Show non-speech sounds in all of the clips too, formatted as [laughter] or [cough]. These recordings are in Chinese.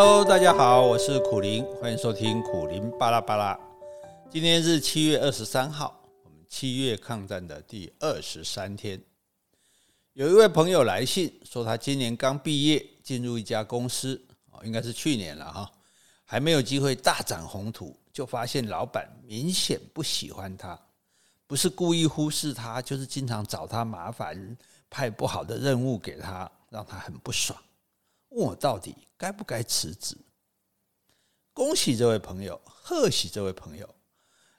Hello，大家好，我是苦林，欢迎收听苦林巴拉巴拉。今天是七月二十三号，我们七月抗战的第二十三天。有一位朋友来信说，他今年刚毕业，进入一家公司，哦，应该是去年了哈，还没有机会大展宏图，就发现老板明显不喜欢他，不是故意忽视他，就是经常找他麻烦，派不好的任务给他，让他很不爽，问我到底该不该辞职。恭喜这位朋友，贺喜这位朋友。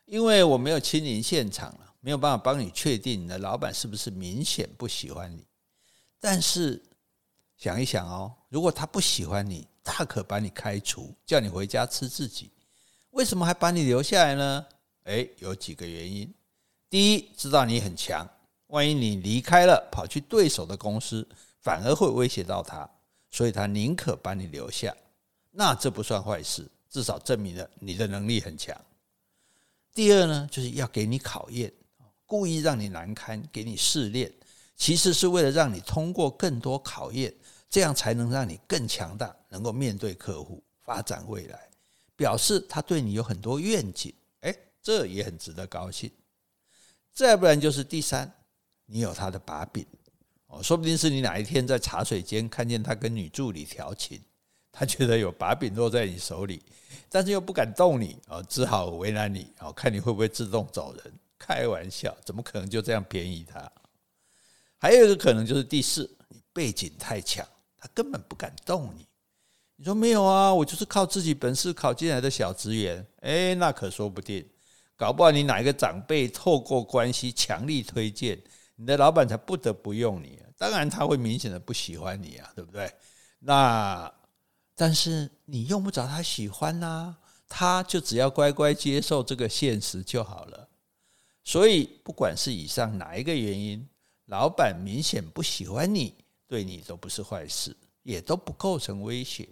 因为我没有亲临现场了，没有办法帮你确定你的老板是不是明显不喜欢你。但是想一想哦，如果他不喜欢你，大可把你开除，叫你回家吃自己。为什么还把你留下来呢？诶，有几个原因。第一，知道你很强，万一你离开了，跑去对手的公司，反而会威胁到他，所以他宁可把你留下。那这不算坏事，至少证明了你的能力很强。第二呢，就是要给你考验，故意让你难堪，给你试炼，其实是为了让你通过更多考验，这样才能让你更强大，能够面对客户，发展未来。表示他对你有很多愿景，诶，这也很值得高兴。再不然就是第三，你有他的把柄，哦，说不定是你哪一天在茶水间看见他跟女助理调情。[laughs] 他觉得有把柄落在你手里，但是又不敢动你啊，只好为难你啊，看你会不会自动走人。开玩笑，怎么可能就这样便宜他？还有一个可能就是第四，你背景太强，他根本不敢动你。你说没有啊，我就是靠自己本事考进来的小职员。诶，那可说不定，搞不好你哪一个长辈透过关系强力推荐，你的老板才不得不用你。当然他会明显的不喜欢你啊，对不对？那。但是你用不着他喜欢呐，他就只要乖乖接受这个现实就好了。所以不管是以上哪一个原因，老板明显不喜欢你，对你都不是坏事，也都不构成威胁。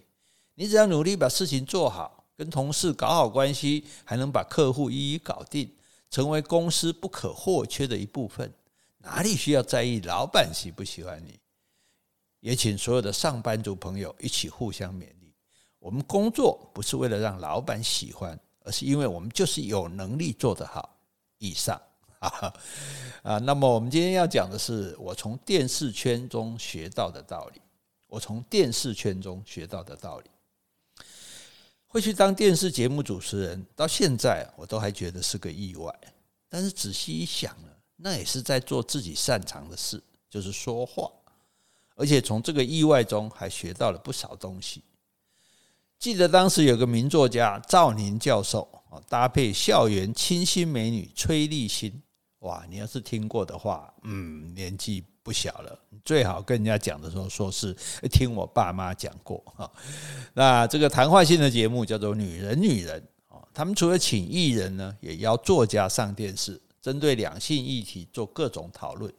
你只要努力把事情做好，跟同事搞好关系，还能把客户一一搞定，成为公司不可或缺的一部分，哪里需要在意老板喜不喜欢你？也请所有的上班族朋友一起互相勉励。我们工作不是为了让老板喜欢，而是因为我们就是有能力做得好。以上啊，[laughs] 啊，那么我们今天要讲的是我从电视圈中学到的道理。我从电视圈中学到的道理，会去当电视节目主持人，到现在我都还觉得是个意外。但是仔细一想呢，那也是在做自己擅长的事，就是说话。而且从这个意外中还学到了不少东西。记得当时有个名作家赵宁教授啊，搭配校园清新美女崔丽心，哇！你要是听过的话，嗯，年纪不小了，最好跟人家讲的时候说是听我爸妈讲过哈。那这个谈话性的节目叫做《女人女人》啊，他们除了请艺人呢，也邀作家上电视，针对两性议题做各种讨论。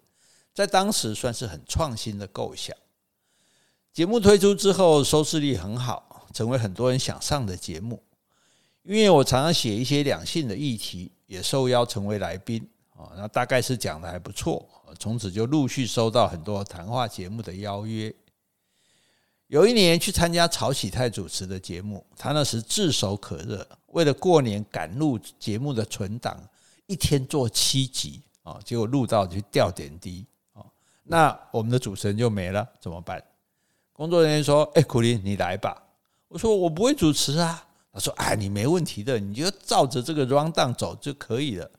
在当时算是很创新的构想。节目推出之后，收视率很好，成为很多人想上的节目。因为我常常写一些两性的议题，也受邀成为来宾啊，那大概是讲的还不错。从此就陆续收到很多谈话节目的邀约。有一年去参加曹启泰主持的节目，他那时炙手可热，为了过年赶录节目的存档，一天做七集啊，结果录到就掉点滴啊。那我们的主持人就没了，怎么办？工作人员说：“哎，苦苓，你来吧。”我说：“我不会主持啊。”他说：“哎，你没问题的，你就照着这个 rundown 走就可以了。”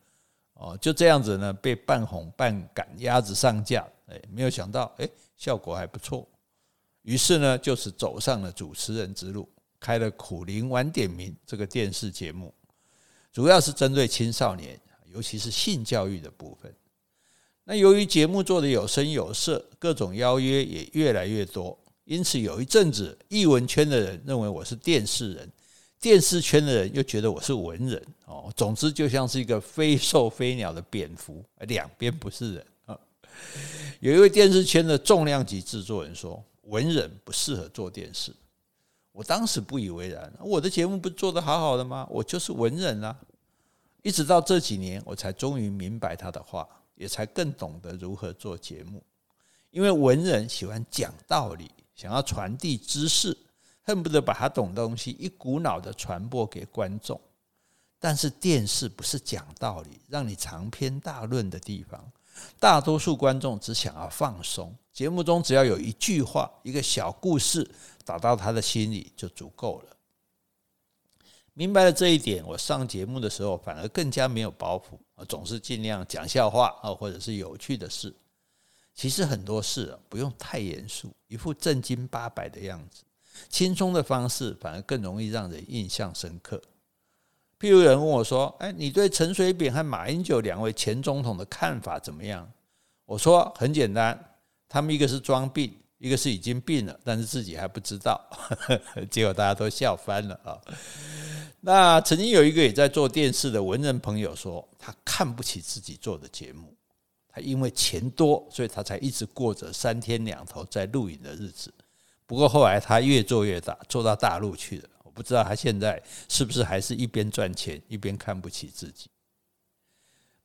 哦，就这样子呢，被半哄半赶鸭子上架。哎，没有想到，哎，效果还不错。于是呢，就是走上了主持人之路，开了《苦苓晚点名》这个电视节目，主要是针对青少年，尤其是性教育的部分。那由于节目做的有声有色，各种邀约也越来越多，因此有一阵子，艺文圈的人认为我是电视人，电视圈的人又觉得我是文人哦。总之，就像是一个非兽非鸟的蝙蝠，两边不是人啊。有一位电视圈的重量级制作人说：“文人不适合做电视。”我当时不以为然，我的节目不做得好好的吗？我就是文人啊。一直到这几年，我才终于明白他的话。也才更懂得如何做节目，因为文人喜欢讲道理，想要传递知识，恨不得把他懂的东西一股脑的传播给观众。但是电视不是讲道理、让你长篇大论的地方。大多数观众只想要放松，节目中只要有一句话、一个小故事打到他的心里就足够了。明白了这一点，我上节目的时候反而更加没有包袱，总是尽量讲笑话啊，或者是有趣的事。其实很多事，不用太严肃，一副正经八百的样子，轻松的方式反而更容易让人印象深刻。譬如有人问我说：“哎，你对陈水扁和马英九两位前总统的看法怎么样？”我说：“很简单，他们一个是装病，一个是已经病了，但是自己还不知道。” [laughs] 结果大家都笑翻了啊！那曾经有一个也在做电视的文人朋友说，他看不起自己做的节目，他因为钱多，所以他才一直过着三天两头在录影的日子。不过后来他越做越大，做到大陆去了。我不知道他现在是不是还是一边赚钱一边看不起自己？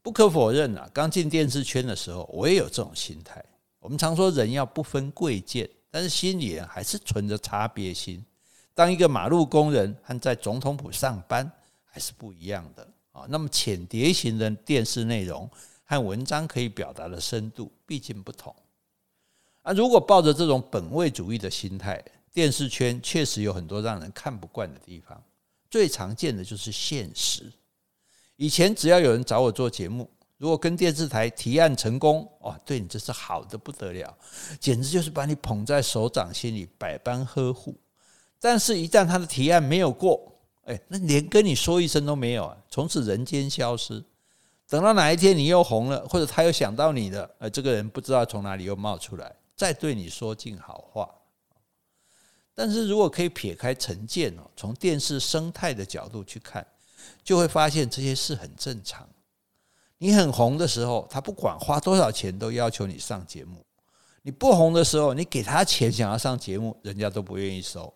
不可否认啊，刚进电视圈的时候，我也有这种心态。我们常说人要不分贵贱，但是心里还是存着差别心。当一个马路工人和在总统府上班还是不一样的啊。那么浅碟型的电视内容和文章可以表达的深度毕竟不同啊。如果抱着这种本位主义的心态，电视圈确实有很多让人看不惯的地方，最常见的就是现实。以前只要有人找我做节目，如果跟电视台提案成功，哇，对你这是好的不得了，简直就是把你捧在手掌心里，百般呵护。但是，一旦他的提案没有过，哎，那连跟你说一声都没有啊，从此人间消失。等到哪一天你又红了，或者他又想到你了，呃，这个人不知道从哪里又冒出来，再对你说尽好话。但是如果可以撇开成见哦，从电视生态的角度去看，就会发现这些事很正常。你很红的时候，他不管花多少钱都要求你上节目；你不红的时候，你给他钱想要上节目，人家都不愿意收。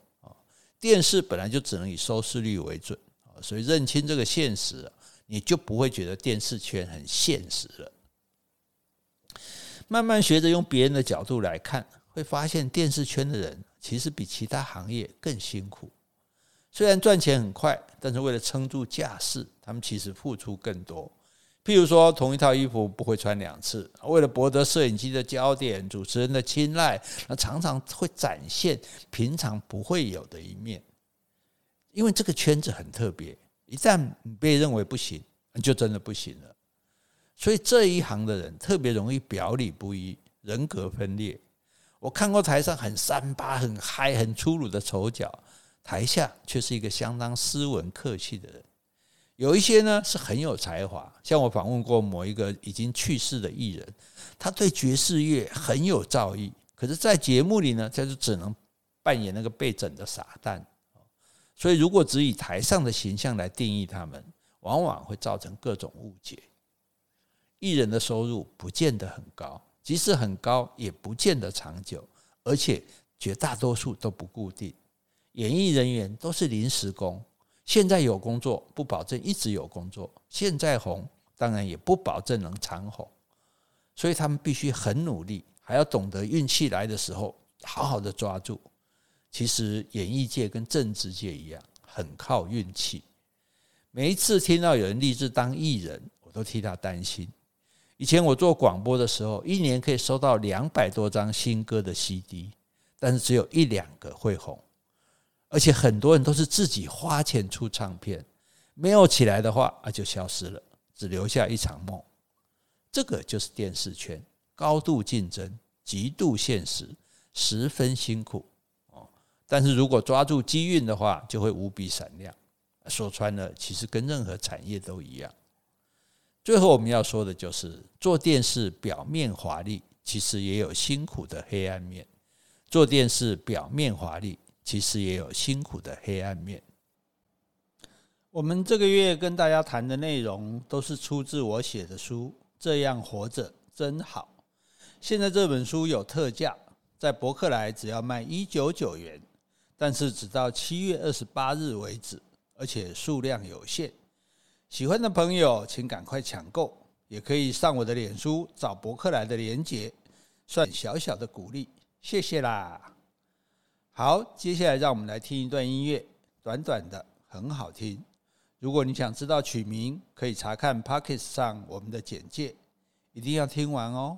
电视本来就只能以收视率为准啊，所以认清这个现实，你就不会觉得电视圈很现实了。慢慢学着用别人的角度来看，会发现电视圈的人。其实比其他行业更辛苦，虽然赚钱很快，但是为了撑住架势，他们其实付出更多。譬如说，同一套衣服不会穿两次，为了博得摄影机的焦点、主持人的青睐，那常常会展现平常不会有的一面。因为这个圈子很特别，一旦被认为不行，就真的不行了。所以这一行的人特别容易表里不一，人格分裂。我看过台上很三八、很嗨、很粗鲁的丑角，台下却是一个相当斯文客气的人。有一些呢是很有才华，像我访问过某一个已经去世的艺人，他对爵士乐很有造诣，可是，在节目里呢，他就只能扮演那个被整的傻蛋。所以，如果只以台上的形象来定义他们，往往会造成各种误解。艺人的收入不见得很高。即使很高，也不见得长久，而且绝大多数都不固定。演艺人员都是临时工，现在有工作不保证一直有工作，现在红当然也不保证能长红，所以他们必须很努力，还要懂得运气来的时候好好的抓住。其实演艺界跟政治界一样，很靠运气。每一次听到有人立志当艺人，我都替他担心。以前我做广播的时候，一年可以收到两百多张新歌的 CD，但是只有一两个会红，而且很多人都是自己花钱出唱片，没有起来的话啊就消失了，只留下一场梦。这个就是电视圈，高度竞争，极度现实，十分辛苦哦。但是如果抓住机运的话，就会无比闪亮。说穿了，其实跟任何产业都一样。最后我们要说的就是，做电视表面华丽，其实也有辛苦的黑暗面；做电视表面华丽，其实也有辛苦的黑暗面。我们这个月跟大家谈的内容，都是出自我写的书《这样活着真好》。现在这本书有特价，在博客来只要卖一九九元，但是只到七月二十八日为止，而且数量有限。喜欢的朋友，请赶快抢购，也可以上我的脸书找博客来的连结，算小小的鼓励，谢谢啦。好，接下来让我们来听一段音乐，短短的，很好听。如果你想知道曲名，可以查看 Pocket 上我们的简介，一定要听完哦。